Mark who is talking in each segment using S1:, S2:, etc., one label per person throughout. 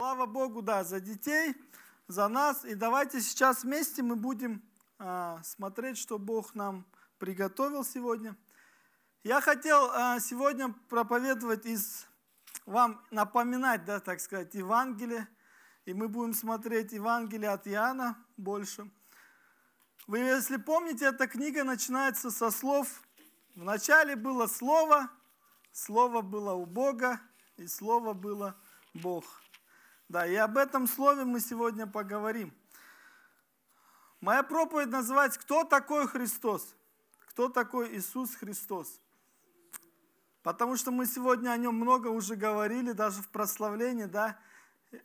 S1: Слава Богу, да, за детей, за нас. И давайте сейчас вместе мы будем а, смотреть, что Бог нам приготовил сегодня. Я хотел а, сегодня проповедовать из вам напоминать, да, так сказать, Евангелие. И мы будем смотреть Евангелие от Иоанна больше. Вы, если помните, эта книга начинается со слов «Вначале было Слово, Слово было у Бога, и Слово было Бог». Да, и об этом слове мы сегодня поговорим. Моя проповедь называется «Кто такой Христос?» Кто такой Иисус Христос? Потому что мы сегодня о нем много уже говорили, даже в прославлении, да,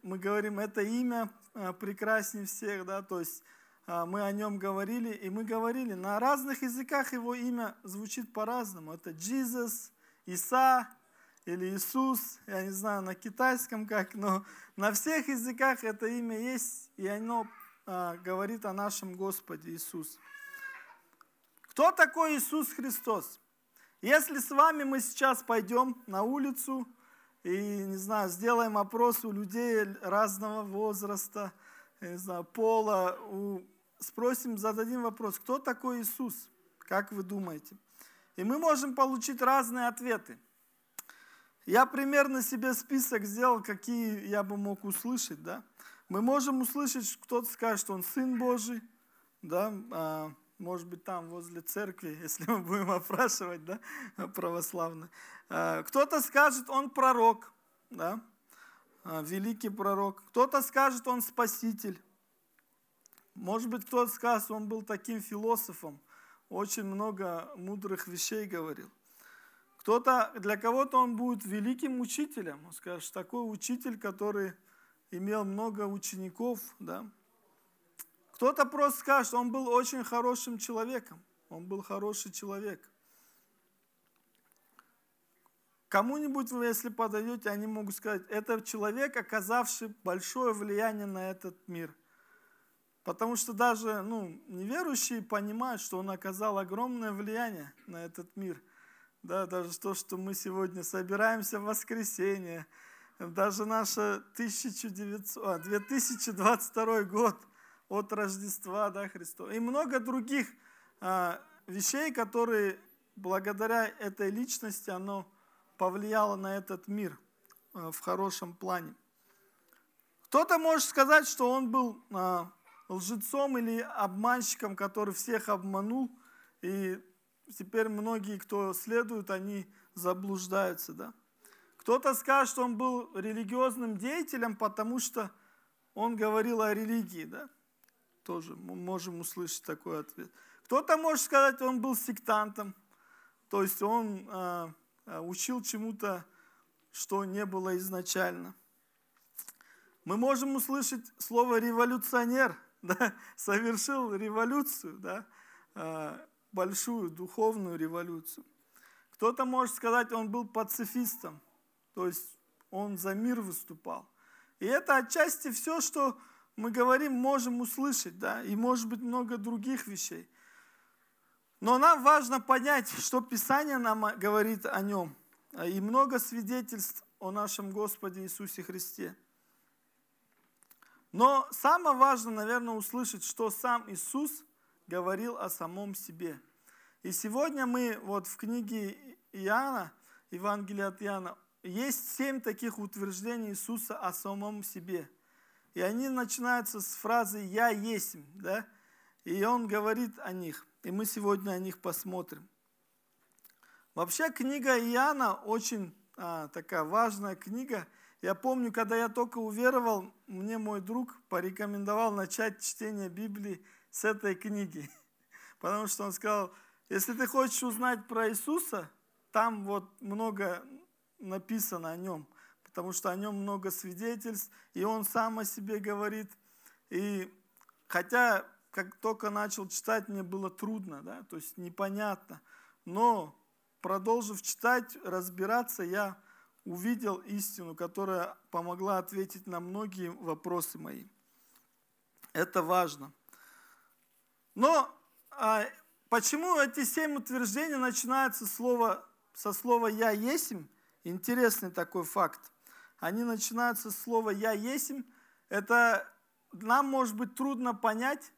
S1: мы говорим, это имя э, прекраснее всех, да, то есть э, мы о нем говорили, и мы говорили, на разных языках его имя звучит по-разному. Это Jesus, Иса, или Иисус, я не знаю на китайском как, но на всех языках это имя есть, и оно а, говорит о нашем Господе Иисус. Кто такой Иисус Христос? Если с вами мы сейчас пойдем на улицу и, не знаю, сделаем опрос у людей разного возраста, не знаю, пола, у... спросим, зададим вопрос, кто такой Иисус? Как вы думаете? И мы можем получить разные ответы. Я примерно себе список сделал, какие я бы мог услышать, да. Мы можем услышать, кто-то скажет, что он Сын Божий, да, а, может быть, там возле церкви, если мы будем опрашивать, да, православно. А, кто-то скажет, он пророк, да, а, великий пророк. Кто-то скажет, он спаситель. Может быть, кто-то скажет, он был таким философом, очень много мудрых вещей говорил. Кто-то, для кого-то он будет великим учителем. Он скажет, такой учитель, который имел много учеников. Да? Кто-то просто скажет, он был очень хорошим человеком. Он был хороший человек. Кому-нибудь вы, если подойдете, они могут сказать, это человек, оказавший большое влияние на этот мир. Потому что даже ну, неверующие понимают, что он оказал огромное влияние на этот мир – да, даже то, что мы сегодня собираемся в воскресенье, даже наш 1900, 2022 год от Рождества да, Христова. И много других а, вещей, которые благодаря этой личности оно повлияло на этот мир а, в хорошем плане. Кто-то может сказать, что он был а, лжецом или обманщиком, который всех обманул, и теперь многие, кто следует, они заблуждаются. Да? Кто-то скажет, что он был религиозным деятелем, потому что он говорил о религии. Да? Тоже мы можем услышать такой ответ. Кто-то может сказать, он был сектантом, то есть он э, учил чему-то, что не было изначально. Мы можем услышать слово революционер, да? совершил революцию, да? Большую духовную революцию. Кто-то может сказать, он был пацифистом, то есть он за мир выступал. И это отчасти все, что мы говорим, можем услышать, да, и может быть много других вещей. Но нам важно понять, что Писание нам говорит о нем. И много свидетельств о нашем Господе Иисусе Христе. Но самое важное, наверное, услышать, что сам Иисус говорил о самом себе. И сегодня мы вот в книге Иоанна, Евангелие от Иоанна, есть семь таких утверждений Иисуса о самом себе. И они начинаются с фразы «Я есть», да? И он говорит о них. И мы сегодня о них посмотрим. Вообще книга Иоанна очень а, такая важная книга. Я помню, когда я только уверовал, мне мой друг порекомендовал начать чтение Библии с этой книги. Потому что он сказал, если ты хочешь узнать про Иисуса, там вот много написано о нем, потому что о нем много свидетельств, и он сам о себе говорит. И хотя, как только начал читать, мне было трудно, да, то есть непонятно. Но продолжив читать, разбираться, я увидел истину, которая помогла ответить на многие вопросы мои. Это важно. Но а, почему эти семь утверждений начинаются слово, со слова «я есмь»? Интересный такой факт. они начинаются с слова «я есмь». Это нам может быть трудно понять,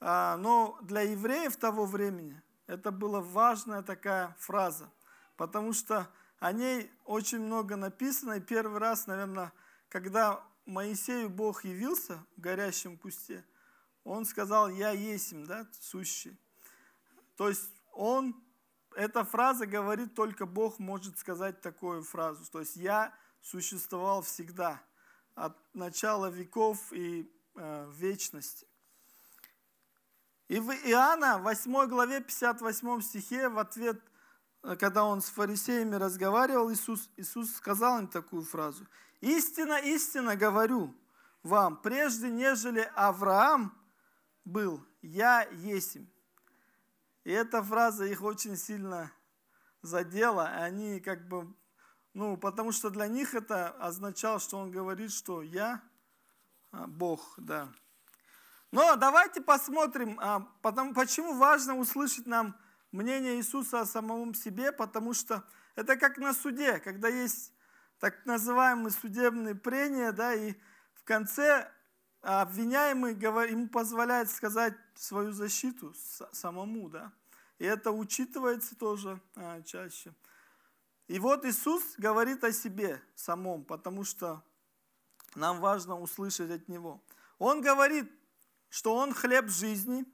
S1: а, но для евреев того времени это была важная такая фраза, потому что о ней очень много написано. И первый раз, наверное, когда Моисею Бог явился в горящем кусте, он сказал «я есмь», да, сущий. То есть он, эта фраза говорит, только Бог может сказать такую фразу. То есть «я существовал всегда» от начала веков и э, вечности. И в Иоанна, 8 главе, 58 стихе, в ответ, э, когда он с фарисеями разговаривал, Иисус, Иисус сказал им такую фразу. «Истина, истина говорю вам, прежде нежели Авраам был, я есмь». И эта фраза их очень сильно задела. Они как бы ну, потому что для них это означало, что он говорит, что я а, Бог, да. Но давайте посмотрим, а, потому, почему важно услышать нам мнение Иисуса о самом себе, потому что это как на суде, когда есть так называемые судебные прения, да, и в конце обвиняемый ему позволяет сказать свою защиту самому, да. И это учитывается тоже а, чаще. И вот Иисус говорит о себе самом, потому что нам важно услышать от Него. Он говорит, что Он хлеб жизни.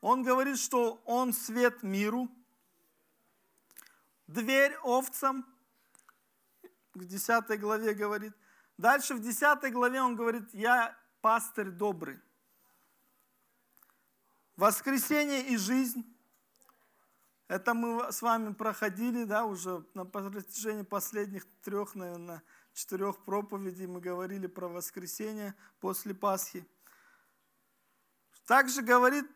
S1: Он говорит, что Он свет миру, дверь овцам. В 10 главе говорит. Дальше в 10 главе он говорит, я пастырь добрый. Воскресение и жизнь. Это мы с вами проходили, да, уже на протяжении последних трех, наверное, четырех проповедей мы говорили про воскресенье после Пасхи. Также говорит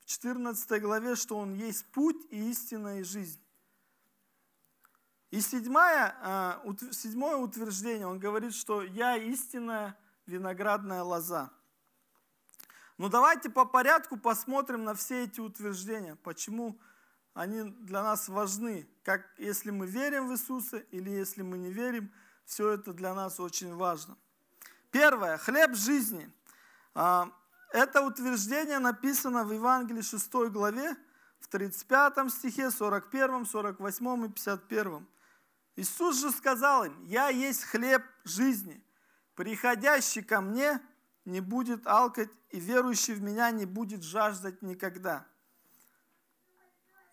S1: в 14 главе, что Он есть путь и истина и жизнь. И седьмое, а, седьмое утверждение, он говорит, что «я истинная виноградная лоза». Ну давайте по порядку посмотрим на все эти утверждения, почему они для нас важны, как если мы верим в Иисуса или если мы не верим, все это для нас очень важно. Первое. Хлеб жизни. А, это утверждение написано в Евангелии 6 главе, в 35 стихе, 41, 48 и 51. Иисус же сказал им, «Я есть хлеб жизни. Приходящий ко мне не будет алкать, и верующий в меня не будет жаждать никогда».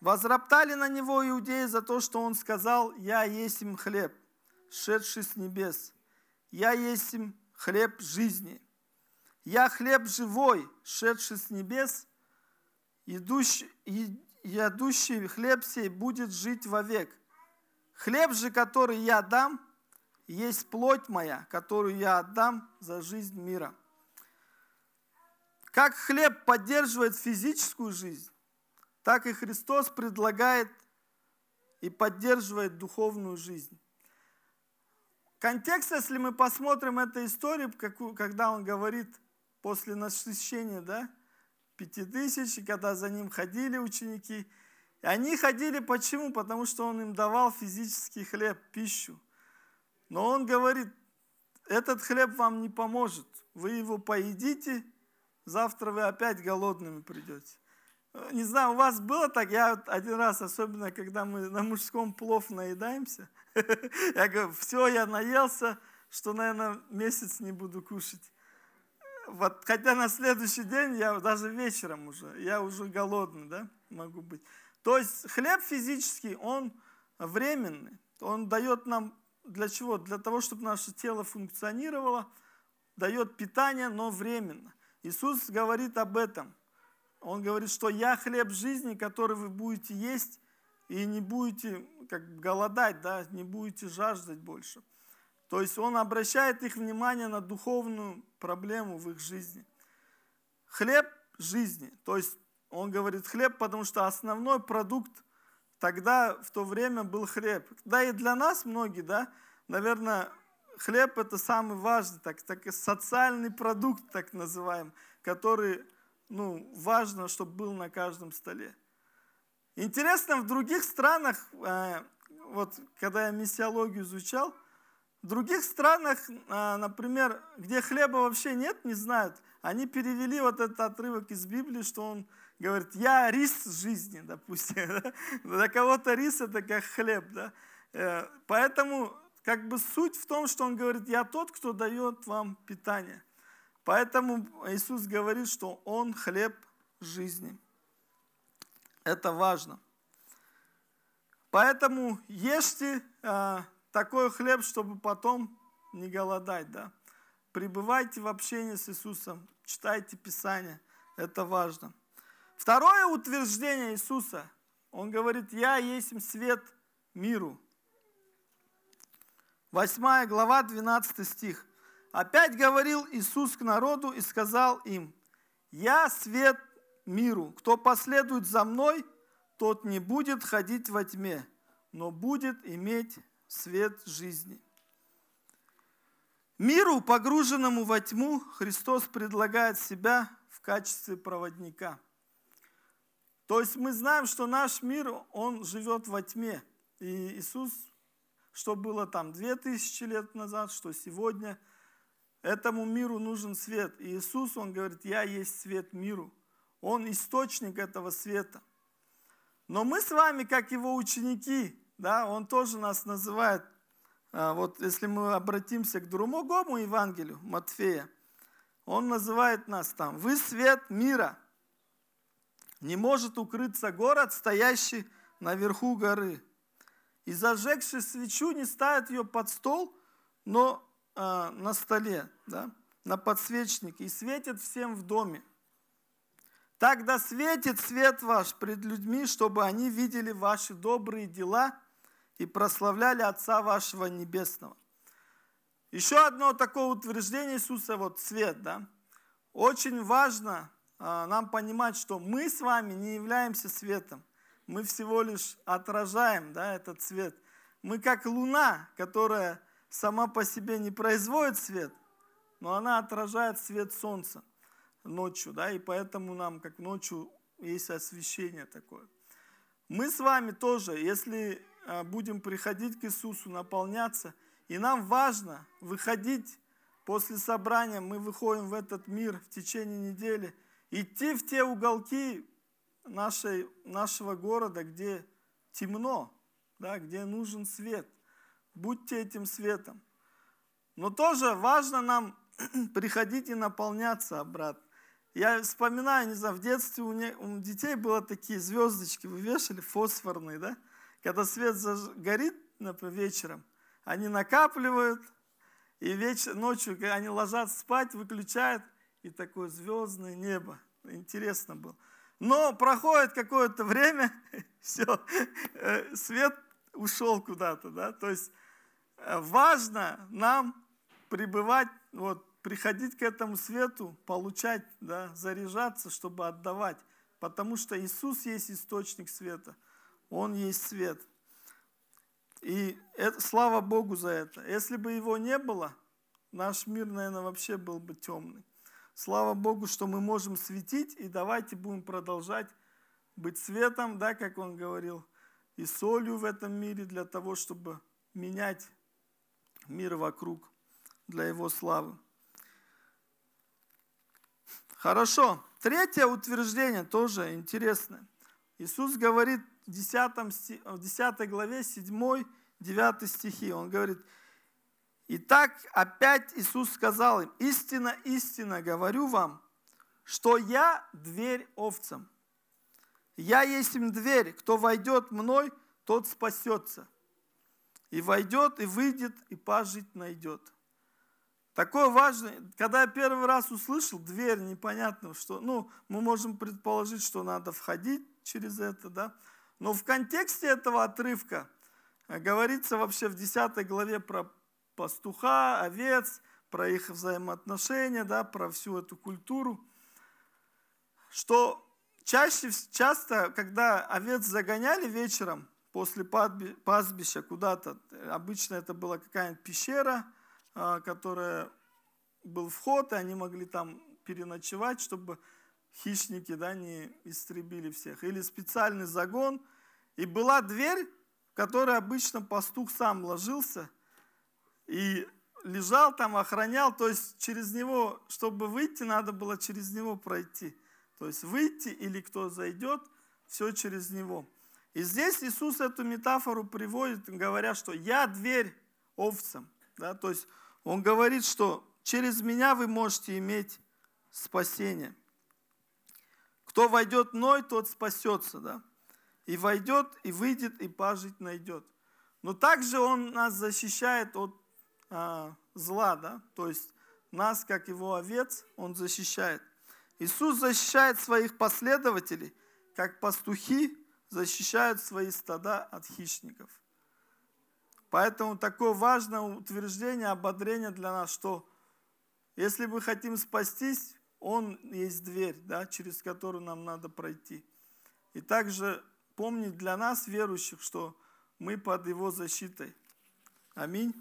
S1: Возроптали на него иудеи за то, что он сказал, «Я есть им хлеб, шедший с небес. Я есть им хлеб жизни. Я хлеб живой, шедший с небес. Идущий, ядущий хлеб сей будет жить вовек. Хлеб же, который я дам, есть плоть моя, которую я отдам за жизнь мира». Как хлеб поддерживает физическую жизнь, так и Христос предлагает и поддерживает духовную жизнь. Контекст, если мы посмотрим эту историю, когда он говорит после насыщения, да, пяти тысяч, когда за ним ходили ученики, и они ходили почему? Потому что он им давал физический хлеб, пищу. Но он говорит, этот хлеб вам не поможет. Вы его поедите, завтра вы опять голодными придете. Не знаю, у вас было так? Я один раз, особенно когда мы на мужском плов наедаемся, я говорю, все, я наелся, что, наверное, месяц не буду кушать. Вот, хотя на следующий день, я даже вечером уже, я уже голодный, да, могу быть. То есть хлеб физический, он временный. Он дает нам для чего? Для того, чтобы наше тело функционировало, дает питание, но временно. Иисус говорит об этом. Он говорит, что я хлеб жизни, который вы будете есть, и не будете как голодать, да, не будете жаждать больше. То есть он обращает их внимание на духовную проблему в их жизни. Хлеб жизни. То есть он говорит хлеб, потому что основной продукт тогда, в то время, был хлеб. Да и для нас многие, да, наверное, хлеб это самый важный, так, так и социальный продукт, так называемый, который ну, важно, чтобы был на каждом столе. Интересно, в других странах, э, вот когда я миссиологию изучал, В других странах, а, например, где хлеба вообще нет, не знают, они перевели вот этот отрывок из Библии, что он говорит, я рис жизни, допустим. Для кого-то рис это как хлеб. Да? Э, поэтому как бы суть в том, что он говорит, я тот, кто дает вам питание. Поэтому Иисус говорит, что он хлеб жизни. Это важно. Поэтому ешьте э, такой хлеб, чтобы потом не голодать. Да? Пребывайте в общении с Иисусом, читайте Писание. Это важно. Второе утверждение Иисуса. Он говорит, я есть свет миру. Восьмая глава, 12 стих. Опять говорил Иисус к народу и сказал им, «Я свет миру. Кто последует за мной, тот не будет ходить во тьме, но будет иметь свет жизни». Миру, погруженному во тьму, Христос предлагает себя в качестве проводника. То есть мы знаем, что наш мир, он живет во тьме. И Иисус, что было там две тысячи лет назад, что сегодня, этому миру нужен свет. И Иисус, он говорит, я есть свет миру. Он источник этого света. Но мы с вами, как его ученики, да, он тоже нас называет а, вот если мы обратимся к другому Евангелию, Матфея, он называет нас там, вы свет мира. Не может укрыться город, стоящий наверху горы. И зажегший свечу не ставит ее под стол, но э, на столе, да, на подсвечнике, и светит всем в доме. Тогда светит свет ваш пред людьми, чтобы они видели ваши добрые дела – и прославляли Отца вашего Небесного. Еще одно такое утверждение Иисуса, вот свет, да. Очень важно нам понимать, что мы с вами не являемся светом. Мы всего лишь отражаем да, этот свет. Мы как луна, которая сама по себе не производит свет, но она отражает свет солнца ночью, да, и поэтому нам, как ночью, есть освещение такое. Мы с вами тоже, если а, будем приходить к Иисусу, наполняться. И нам важно выходить после собрания, мы выходим в этот мир в течение недели, идти в те уголки нашей, нашего города, где темно, да, где нужен свет. Будьте этим светом. Но тоже важно нам приходить и наполняться обратно. Я вспоминаю, не знаю, в детстве у, не, у детей было такие звездочки, вы вешали, фосфорные, да? Когда свет горит например, вечером, они накапливают, и вечер, ночью, они ложатся спать, выключают, и такое звездное небо. Интересно было. Но проходит какое-то время, все, э, свет ушел куда-то, да, то есть э, важно нам пребывать, вот, приходить к этому свету, получать, да, заряжаться, чтобы отдавать, потому что Иисус есть источник света – он есть свет. И это, слава Богу за это. Если бы его не было, наш мир, наверное, вообще был бы темный. Слава Богу, что мы можем светить, и давайте будем продолжать быть светом, да, как он говорил, и солью в этом мире для того, чтобы менять мир вокруг для его славы. Хорошо. Третье утверждение тоже интересное. Иисус говорит в 10, в 10 главе 7-9 стихи. Он говорит, «Итак, опять Иисус сказал им, истина, истина говорю вам, что я дверь овцам. Я есть им дверь, кто войдет мной, тот спасется. И войдет, и выйдет, и пажить найдет». Такое важное, когда я первый раз услышал дверь, непонятно, что, ну, мы можем предположить, что надо входить через это, да, но в контексте этого отрывка э, говорится вообще в 10 главе про пастуха, овец, про их взаимоотношения, да, про всю эту культуру, что чаще, часто, когда овец загоняли вечером после пастбища куда-то, обычно это была какая-нибудь пещера, а, которая был вход, и они могли там переночевать, чтобы хищники да, не истребили всех. Или специальный загон. И была дверь, в которой обычно пастух сам ложился и лежал там, охранял, то есть через него, чтобы выйти, надо было через него пройти. То есть выйти или кто зайдет, все через него. И здесь Иисус эту метафору приводит, говоря, что я дверь овцам. Да? То есть он говорит, что через меня вы можете иметь спасение. Кто войдет мной, тот спасется. Да? И войдет, и выйдет, и пажить найдет. Но также он нас защищает от а, зла, да? то есть нас, как его овец, он защищает. Иисус защищает своих последователей, как пастухи защищают свои стада от хищников. Поэтому такое важное утверждение, ободрение для нас, что если мы хотим спастись, Он есть дверь, да, через которую нам надо пройти. И также помнить для нас, верующих, что мы под Его защитой. Аминь.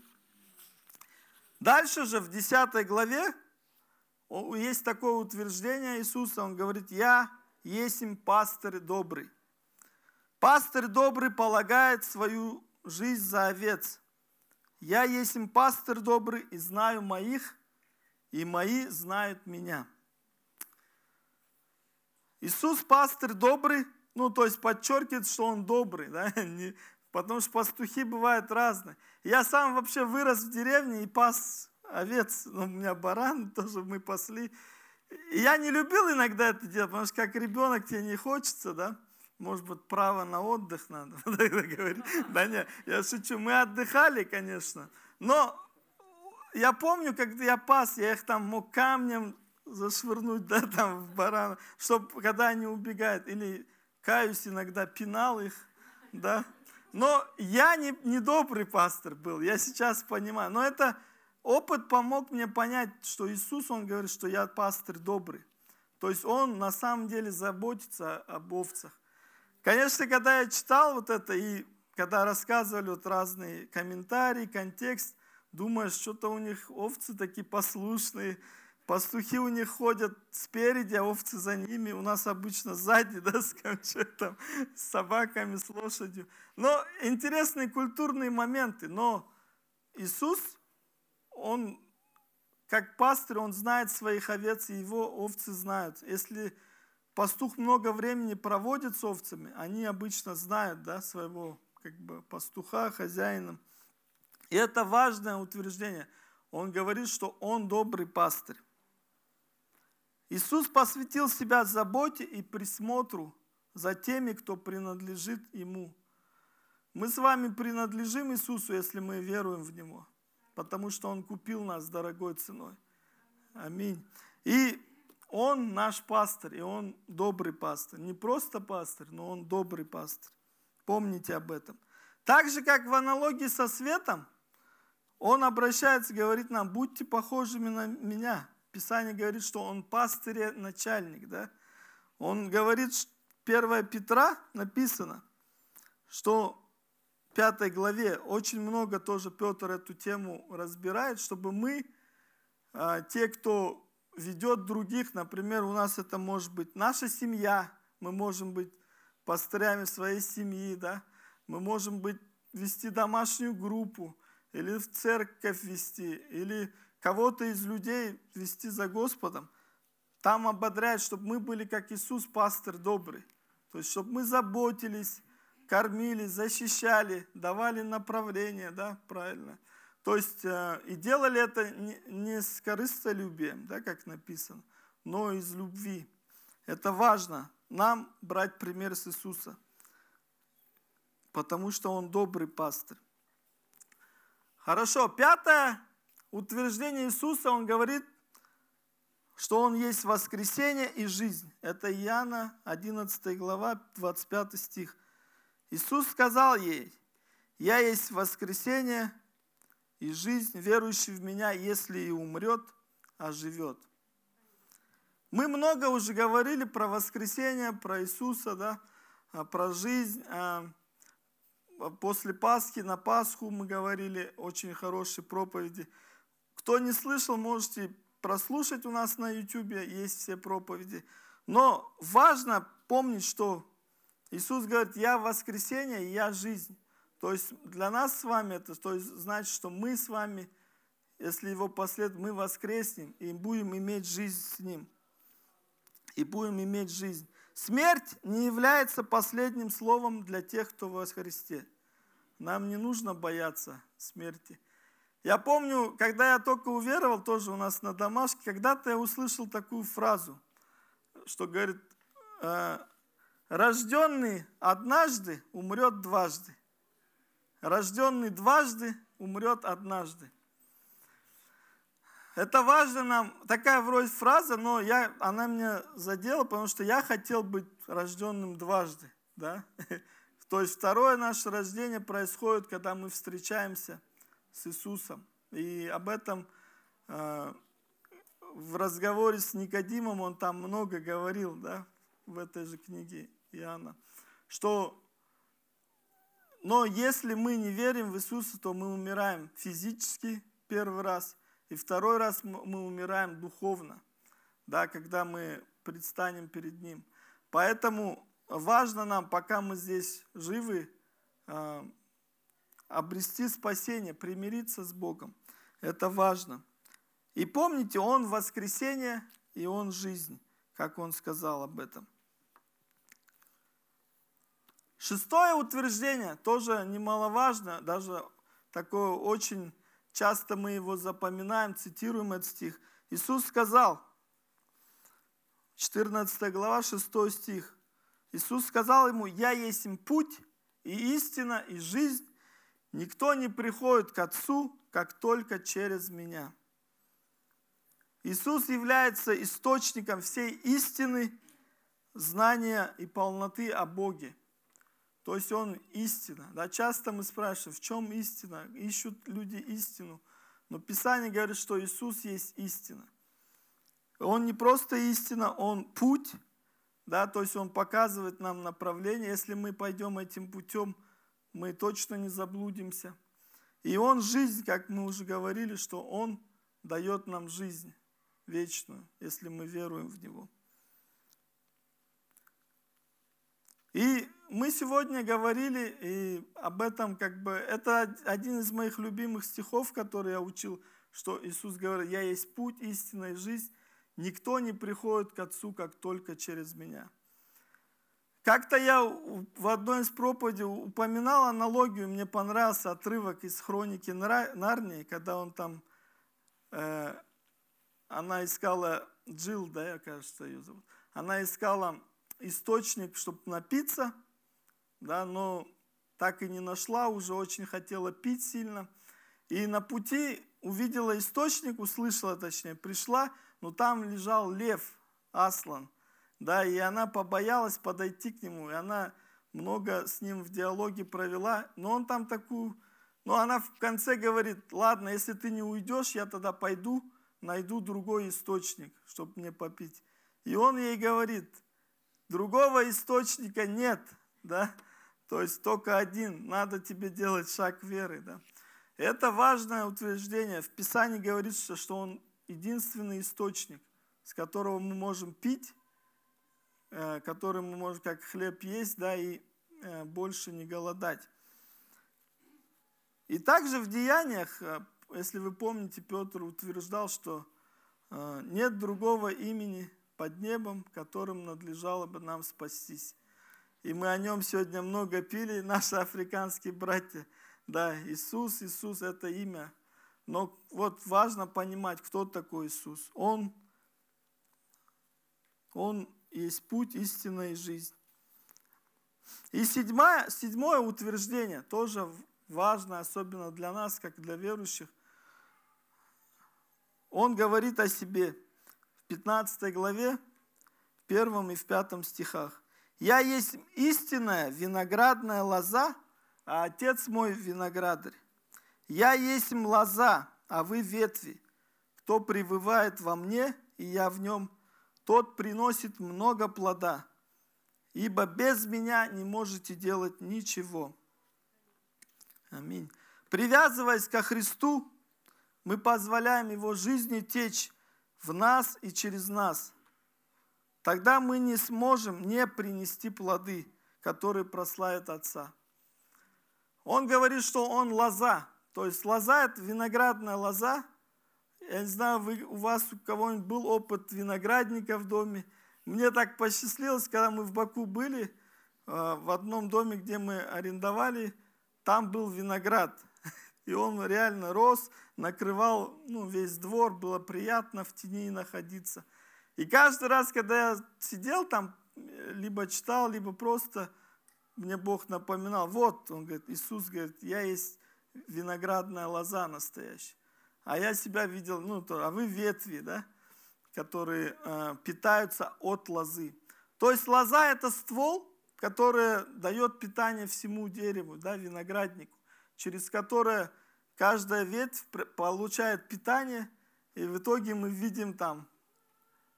S1: Дальше же в 10 главе есть такое утверждение Иисуса. Он говорит, я есть им пастырь добрый. Пастырь добрый полагает свою жизнь за овец. Я есть им пастырь добрый и знаю моих, и мои знают меня. Иисус пастырь добрый, ну то есть подчеркивает, что он добрый, да? потому что пастухи бывают разные. Я сам вообще вырос в деревне и пас овец, ну, у меня баран тоже мы пасли. И я не любил иногда это делать, потому что как ребенок тебе не хочется, да? Может быть, право на отдых надо говорить. Да нет, я шучу. Мы отдыхали, конечно. Но я помню, когда я пас, я их там мог камнем зашвырнуть, да, там в барана, чтобы когда они убегают. Или каюсь иногда, пинал их, да. Но я не, не добрый пастор был, я сейчас понимаю. Но это опыт помог мне понять, что Иисус, Он говорит, что я пастор добрый. То есть Он на самом деле заботится об овцах. Конечно, когда я читал вот это, и когда рассказывали вот разные комментарии, контекст, думаешь, что-то у них овцы такие послушные, пастухи у них ходят спереди, а овцы за ними. У нас обычно сзади, да, с камчетом, с собаками, с лошадью. Но интересные культурные моменты. Но Иисус, Он как пастырь, Он знает своих овец, и Его овцы знают. Если пастух много времени проводит с овцами, они обычно знают да, своего как бы, пастуха, хозяина. И это важное утверждение. Он говорит, что он добрый пастырь. Иисус посвятил себя заботе и присмотру за теми, кто принадлежит Ему. Мы с вами принадлежим Иисусу, если мы веруем в Него, потому что Он купил нас дорогой ценой. Аминь. И он наш пастор, и он добрый пастор. Не просто пастор, но он добрый пастор. Помните об этом. Так же, как в аналогии со светом, он обращается, говорит нам, будьте похожими на меня. Писание говорит, что он пастырь начальник. Да? Он говорит, 1 Петра написано, что в 5 главе очень много тоже Петр эту тему разбирает, чтобы мы, а, те, кто ведет других. Например, у нас это может быть наша семья, мы можем быть пастырями своей семьи, да? мы можем быть, вести домашнюю группу, или в церковь вести, или кого-то из людей вести за Господом. Там ободряет, чтобы мы были как Иисус, пастор добрый. То есть, чтобы мы заботились, кормили, защищали, давали направление, да, правильно. То есть э, и делали это не с корыстолюбием, да, как написано, но из любви. Это важно, нам брать пример с Иисуса, потому что Он добрый пастырь. Хорошо, пятое утверждение Иисуса, Он говорит, что Он есть воскресение и жизнь. Это Иоанна 11 глава, 25 стих. Иисус сказал ей, «Я есть воскресение и жизнь, верующий в меня, если и умрет, оживет. Мы много уже говорили про воскресение, про Иисуса, да, а, про жизнь. А, после Пасхи, на Пасху мы говорили очень хорошие проповеди. Кто не слышал, можете прослушать у нас на YouTube, есть все проповеди. Но важно помнить, что Иисус говорит, я воскресение, я жизнь. То есть для нас с вами это то есть значит, что мы с вами, если его последуем, мы воскреснем и будем иметь жизнь с ним. И будем иметь жизнь. Смерть не является последним словом для тех, кто во Христе. Нам не нужно бояться смерти. Я помню, когда я только уверовал, тоже у нас на домашке, когда-то я услышал такую фразу, что говорит, «Э, рожденный однажды умрет дважды. Рожденный дважды умрет однажды. Это важно нам, такая вроде фраза, но я, она меня задела, потому что я хотел быть рожденным дважды. Да? То есть второе наше рождение происходит, когда мы встречаемся с Иисусом. И об этом э, в разговоре с Никодимом он там много говорил, да, в этой же книге Иоанна, что но если мы не верим в Иисуса, то мы умираем физически первый раз – и второй раз мы умираем духовно, да, когда мы предстанем перед Ним. Поэтому важно нам, пока мы здесь живы, а, обрести спасение, примириться с Богом. Это важно. И помните, Он воскресение и Он жизнь, как Он сказал об этом. Шестое утверждение тоже немаловажно, даже такое очень Часто мы его запоминаем, цитируем этот стих. Иисус сказал, 14 глава, 6 стих. Иисус сказал ему, «Я есть им путь и истина и жизнь. Никто не приходит к Отцу, как только через Меня». Иисус является источником всей истины, знания и полноты о Боге. То есть он истина. Да, часто мы спрашиваем, в чем истина? Ищут люди истину. Но Писание говорит, что Иисус есть истина. Он не просто истина, Он путь, да, то есть Он показывает нам направление. Если мы пойдем этим путем, мы точно не заблудимся. И Он жизнь, как мы уже говорили, что Он дает нам жизнь вечную, если мы веруем в Него. И мы сегодня говорили и об этом, как бы, это один из моих любимых стихов, который я учил, что Иисус говорит, я есть путь, истинная жизнь, никто не приходит к Отцу, как только через меня. Как-то я в одной из проповедей упоминал аналогию, мне понравился отрывок из хроники Нарнии, когда он там, э, она искала, Джилл, да, я, кажется, ее зовут, она искала источник, чтобы напиться – да, но так и не нашла, уже очень хотела пить сильно. И на пути увидела источник, услышала точнее, пришла, но там лежал лев, Аслан. Да, и она побоялась подойти к нему, и она много с ним в диалоге провела, но он там такую, но она в конце говорит, ладно, если ты не уйдешь, я тогда пойду, найду другой источник, чтобы мне попить. И он ей говорит, другого источника нет, да, то есть только один, надо тебе делать шаг веры. Да? Это важное утверждение. В Писании говорится, что он единственный источник, с которого мы можем пить, который мы можем как хлеб есть, да, и э, больше не голодать. И также в деяниях, э, если вы помните, Петр утверждал, что нет другого имени под небом, которым надлежало бы нам спастись. И мы о нем сегодня много пили, наши африканские братья. Да, Иисус, Иисус – это имя. Но вот важно понимать, кто такой Иисус. Он, он есть путь, истина и жизнь. И седьмое, седьмое утверждение, тоже важно, особенно для нас, как для верующих. Он говорит о себе в 15 главе, в первом и в пятом стихах. Я есть истинная виноградная лоза, а отец мой виноградарь. Я есть лоза, а вы ветви. Кто пребывает во мне, и я в нем, тот приносит много плода, ибо без меня не можете делать ничего. Аминь. Привязываясь ко Христу, мы позволяем Его жизни течь в нас и через нас – Тогда мы не сможем не принести плоды, которые прославят Отца. Он говорит, что он лоза. То есть лоза – это виноградная лоза. Я не знаю, вы, у вас у кого-нибудь был опыт виноградника в доме. Мне так посчастливилось, когда мы в Баку были, э, в одном доме, где мы арендовали, там был виноград. И он реально рос, накрывал ну, весь двор, было приятно в тени находиться. И каждый раз, когда я сидел там, либо читал, либо просто мне Бог напоминал, вот, он говорит, Иисус говорит, я есть виноградная лоза настоящая. А я себя видел, ну, то, а вы ветви, да, которые э, питаются от лозы. То есть лоза это ствол, который дает питание всему дереву, да, винограднику через которое каждая ветвь получает питание, и в итоге мы видим там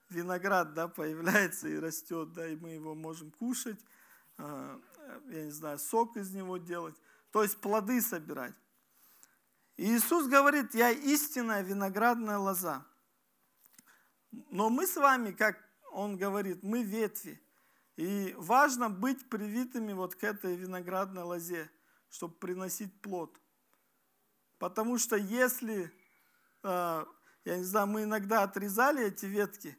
S1: виноград да, появляется и растет, да, и мы его можем кушать, а, я не знаю, сок из него делать, то есть плоды собирать. Иисус говорит, я истинная виноградная лоза. Но мы с вами, как Он говорит, мы ветви. И важно быть привитыми вот к этой виноградной лозе чтобы приносить плод. Потому что если, а, я не знаю, мы иногда отрезали эти ветки,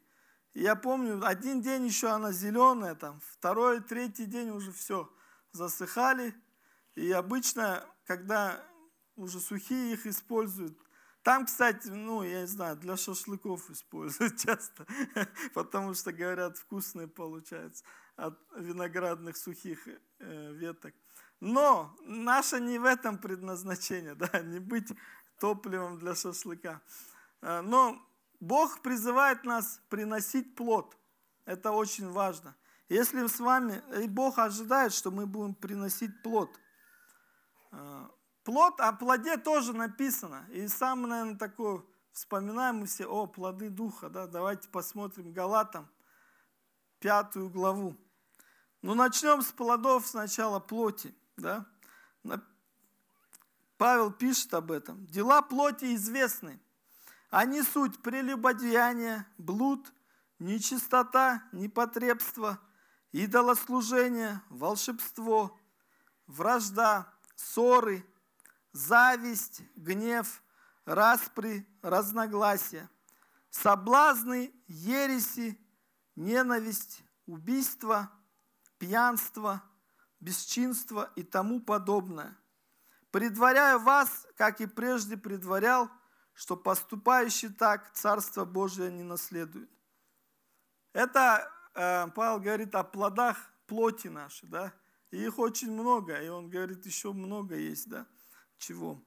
S1: я помню, один день еще она зеленая, там, второй, третий день уже все, засыхали. И обычно, когда уже сухие их используют, там, кстати, ну, я не знаю, для шашлыков используют часто, потому что, говорят, вкусные получаются от виноградных сухих э, веток. Но наше не в этом предназначение, да, не быть топливом для шашлыка. Э, но Бог призывает нас приносить плод. Это очень важно. Если с вами, и Бог ожидает, что мы будем приносить плод. Плод, о плоде тоже написано. И самое, наверное, такое, вспоминаем мы все, о, плоды Духа, да, давайте посмотрим Галатам, пятую главу. Ну, начнем с плодов сначала плоти. Да? Павел пишет об этом. Дела плоти известны. Они суть прелюбодеяние, блуд, нечистота, непотребство, идолослужение, волшебство, вражда, ссоры, зависть, гнев, распри, разногласия, соблазны, ереси, ненависть, убийство, пьянство, бесчинство и тому подобное. Предваряю вас, как и прежде предварял, что поступающий так Царство Божие не наследует. Это э, Павел говорит о плодах плоти нашей, да, и их очень много, и он говорит, еще много есть, да, чего.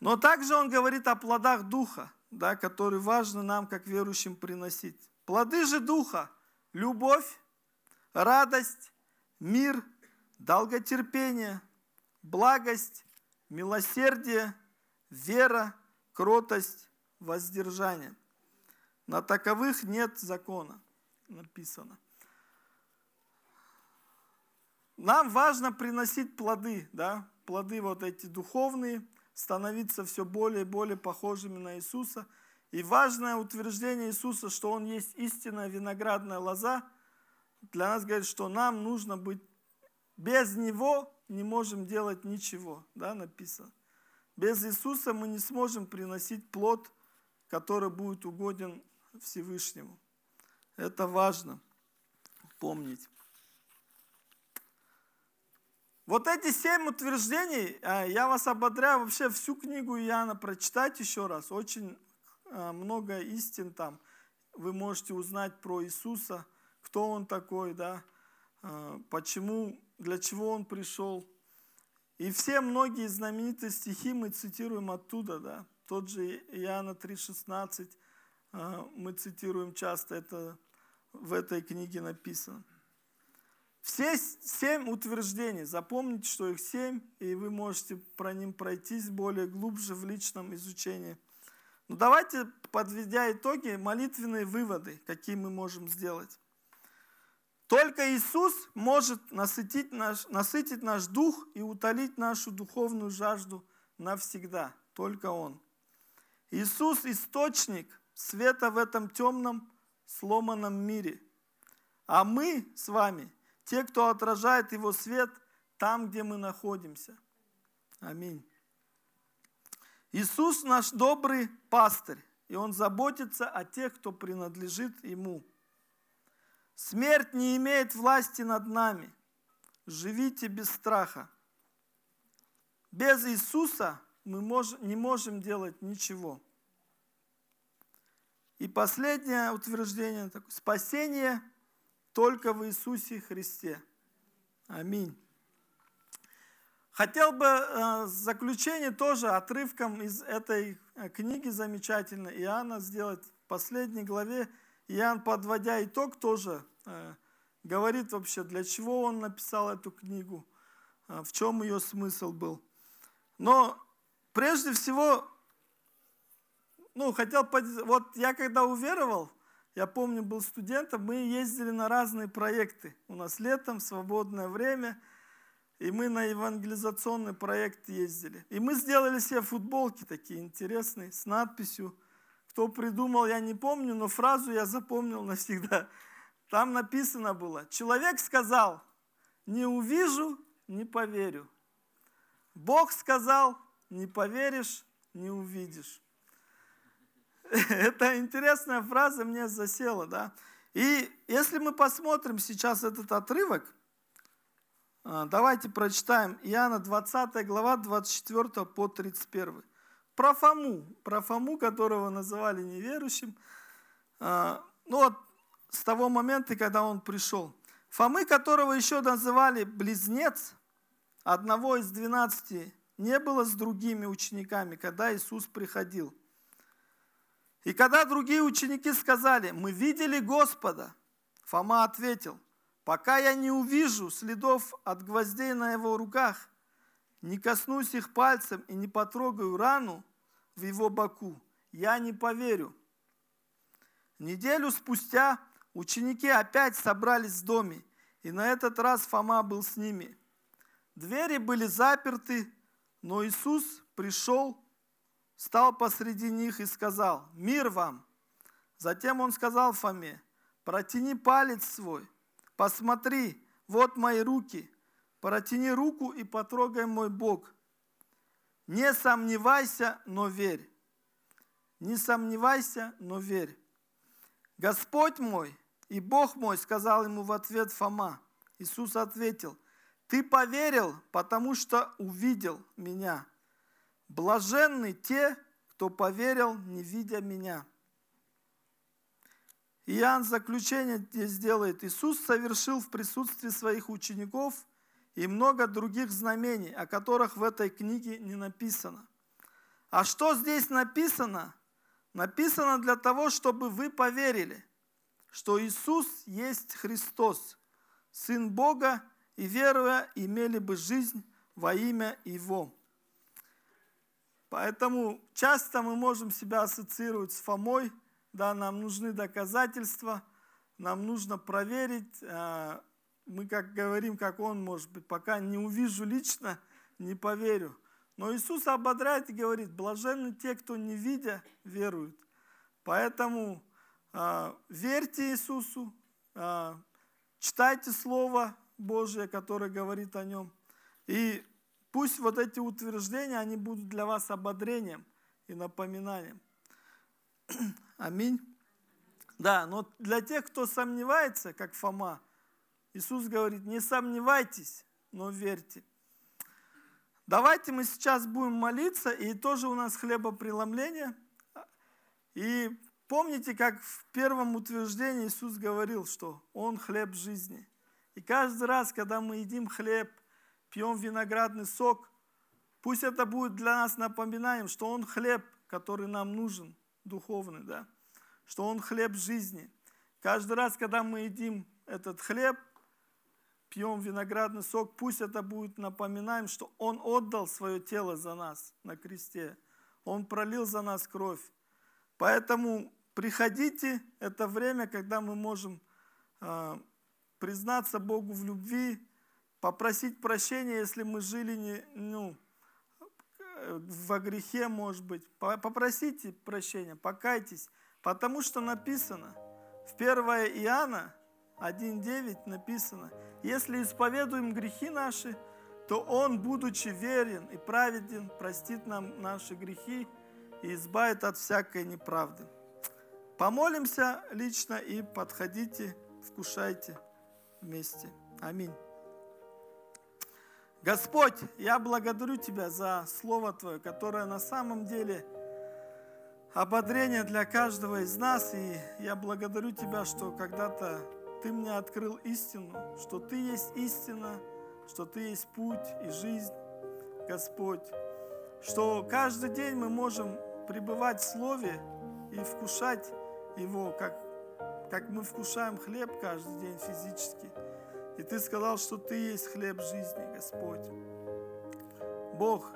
S1: Но также он говорит о плодах Духа, да, которые важно нам, как верующим, приносить. Плоды же Духа – любовь, радость, мир, долготерпение, благость, милосердие, вера, кротость, воздержание. На таковых нет закона, написано. Нам важно приносить плоды, да, плоды вот эти духовные, становиться все более и более похожими на Иисуса. И важное утверждение Иисуса, что Он есть истинная виноградная лоза, для нас говорит, что нам нужно быть без Него не можем делать ничего, да, написано. Без Иисуса мы не сможем приносить плод, который будет угоден Всевышнему. Это важно помнить. Вот эти семь утверждений, а, я вас ободряю вообще всю книгу Иоанна прочитать еще раз. Очень а, много истин там. Вы можете узнать про Иисуса, кто Он такой, да, а, почему для чего он пришел. И все многие знаменитые стихи мы цитируем оттуда, да. Тот же Иоанна 3,16 а, мы цитируем часто, это в этой книге написано. Все семь утверждений, запомните, что их семь, и вы можете про ним пройтись более глубже в личном изучении. Ну давайте, подведя итоги, молитвенные выводы, какие мы можем сделать. Только Иисус может насытить наш, насытить наш дух и утолить нашу духовную жажду навсегда. Только Он. Иисус – источник света в этом темном, сломанном мире. А мы с вами, те, кто отражает Его свет, там, где мы находимся. Аминь. Иисус наш добрый пастырь, и Он заботится о тех, кто принадлежит Ему. Смерть не имеет власти над нами. Живите без страха. Без Иисуса мы не можем делать ничего. И последнее утверждение, спасение только в Иисусе Христе. Аминь. Хотел бы э, заключение тоже отрывком из этой э, книги замечательной Иоанна сделать. В последней главе Иоанн, подводя итог, тоже э, говорит вообще, для чего он написал эту книгу, в чем ее смысл был. Но прежде всего, ну, хотел, вот я когда уверовал, я помню, был студентом, мы ездили на разные проекты. У нас летом свободное время, и мы на евангелизационный проект ездили. И мы сделали себе футболки такие интересные, с надписью. Кто придумал, я не помню, но фразу я запомнил навсегда. Там написано было, человек сказал, не увижу, не поверю. Бог сказал, не поверишь, не увидишь. Это интересная фраза мне засела, да. И если мы посмотрим сейчас этот отрывок, а, давайте прочитаем Иоанна 20 глава 24 по 31. Про Фому, про Фому, которого называли неверующим. А, ну вот с того момента, когда он пришел. Фомы, которого еще называли близнец, одного из двенадцати, не было с другими учениками, когда Иисус приходил – и когда другие ученики сказали, мы видели Господа, Фома ответил, пока я не увижу следов от гвоздей на его руках, не коснусь их пальцем и не потрогаю рану в его боку, я не поверю. Неделю спустя ученики опять собрались в доме, и на этот раз Фома был с ними. Двери были заперты, но Иисус пришел стал посреди них и сказал, «Мир вам!» Затем он сказал Фоме, «Протяни палец свой, посмотри, вот мои руки, протяни руку и потрогай мой Бог. Не сомневайся, но верь». Не сомневайся, но верь. Господь мой и Бог мой, сказал ему в ответ Фома. Иисус ответил, ты поверил, потому что увидел меня. Блаженны те, кто поверил, не видя меня. Иоанн заключение здесь делает. Иисус совершил в присутствии своих учеников и много других знамений, о которых в этой книге не написано. А что здесь написано? Написано для того, чтобы вы поверили, что Иисус есть Христос, Сын Бога, и веруя, имели бы жизнь во имя Его. Поэтому часто мы можем себя ассоциировать с Фомой, да, нам нужны доказательства, нам нужно проверить, а, мы как говорим, как он, может быть, пока не увижу лично, не поверю. Но Иисус ободряет и говорит, блаженны те, кто не видя, веруют. Поэтому э, верьте Иисусу, э, читайте Слово Божие, которое говорит о нем. И Пусть вот эти утверждения, они будут для вас ободрением и напоминанием. Аминь. Да, но для тех, кто сомневается, как Фома, Иисус говорит, не сомневайтесь, но верьте. Давайте мы сейчас будем молиться, и тоже у нас хлебопреломление. И помните, как в первом утверждении Иисус говорил, что Он хлеб жизни. И каждый раз, когда мы едим хлеб – пьем виноградный сок, пусть это будет для нас напоминанием, что Он хлеб, который нам нужен, духовный, да? что Он хлеб жизни. Каждый раз, когда мы едим этот хлеб, пьем виноградный сок, пусть это будет напоминаем, что Он отдал свое тело за нас на кресте. Он пролил за нас кровь. Поэтому приходите, это время, когда мы можем э, признаться Богу в любви, попросить прощения, если мы жили не, ну, во грехе, может быть. Попросите прощения, покайтесь, потому что написано, в 1 Иоанна 1.9 написано, если исповедуем грехи наши, то Он, будучи верен и праведен, простит нам наши грехи и избавит от всякой неправды. Помолимся лично и подходите, вкушайте вместе. Аминь. Господь, я благодарю Тебя за Слово Твое, которое на самом деле ободрение для каждого из нас. И я благодарю Тебя, что когда-то Ты мне открыл истину, что Ты есть истина, что Ты есть путь и жизнь, Господь. Что каждый день мы можем пребывать в Слове и вкушать Его, как, как мы вкушаем хлеб каждый день физически. И Ты сказал, что Ты есть хлеб жизни, Господь. Бог,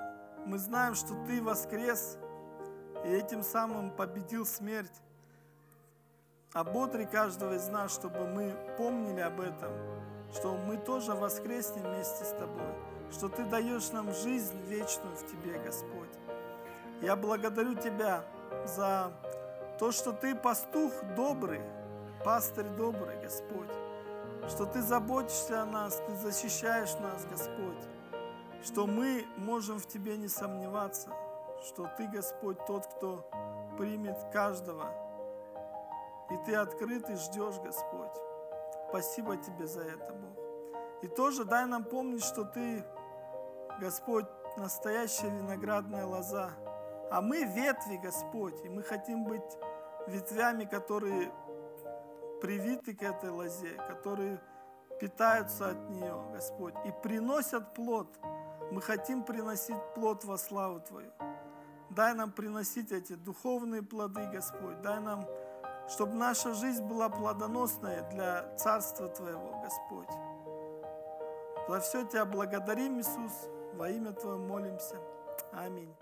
S1: мы знаем, что Ты воскрес и этим самым победил смерть. Ободри каждого из нас, чтобы мы помнили об этом, что мы тоже воскреснем вместе с Тобой, что Ты даешь нам жизнь вечную в Тебе, Господь. Я благодарю Тебя за то, что Ты пастух добрый, пастырь добрый, Господь, что Ты заботишься о нас, Ты защищаешь нас, Господь, что мы можем в Тебе не сомневаться, что Ты, Господь, тот, кто примет каждого, и Ты открыт и ждешь, Господь. Спасибо Тебе за это, Бог. И тоже дай нам помнить, что Ты, Господь, настоящая виноградная лоза, а мы ветви, Господь, и мы хотим быть ветвями, которые привиты к этой лозе, которые питаются от нее, Господь, и приносят плод. Мы хотим приносить плод во славу Твою. Дай нам приносить эти духовные плоды, Господь. Дай нам, чтобы наша жизнь была плодоносной для Царства Твоего, Господь. За все Тебя благодарим, Иисус. Во имя Твое молимся. Аминь.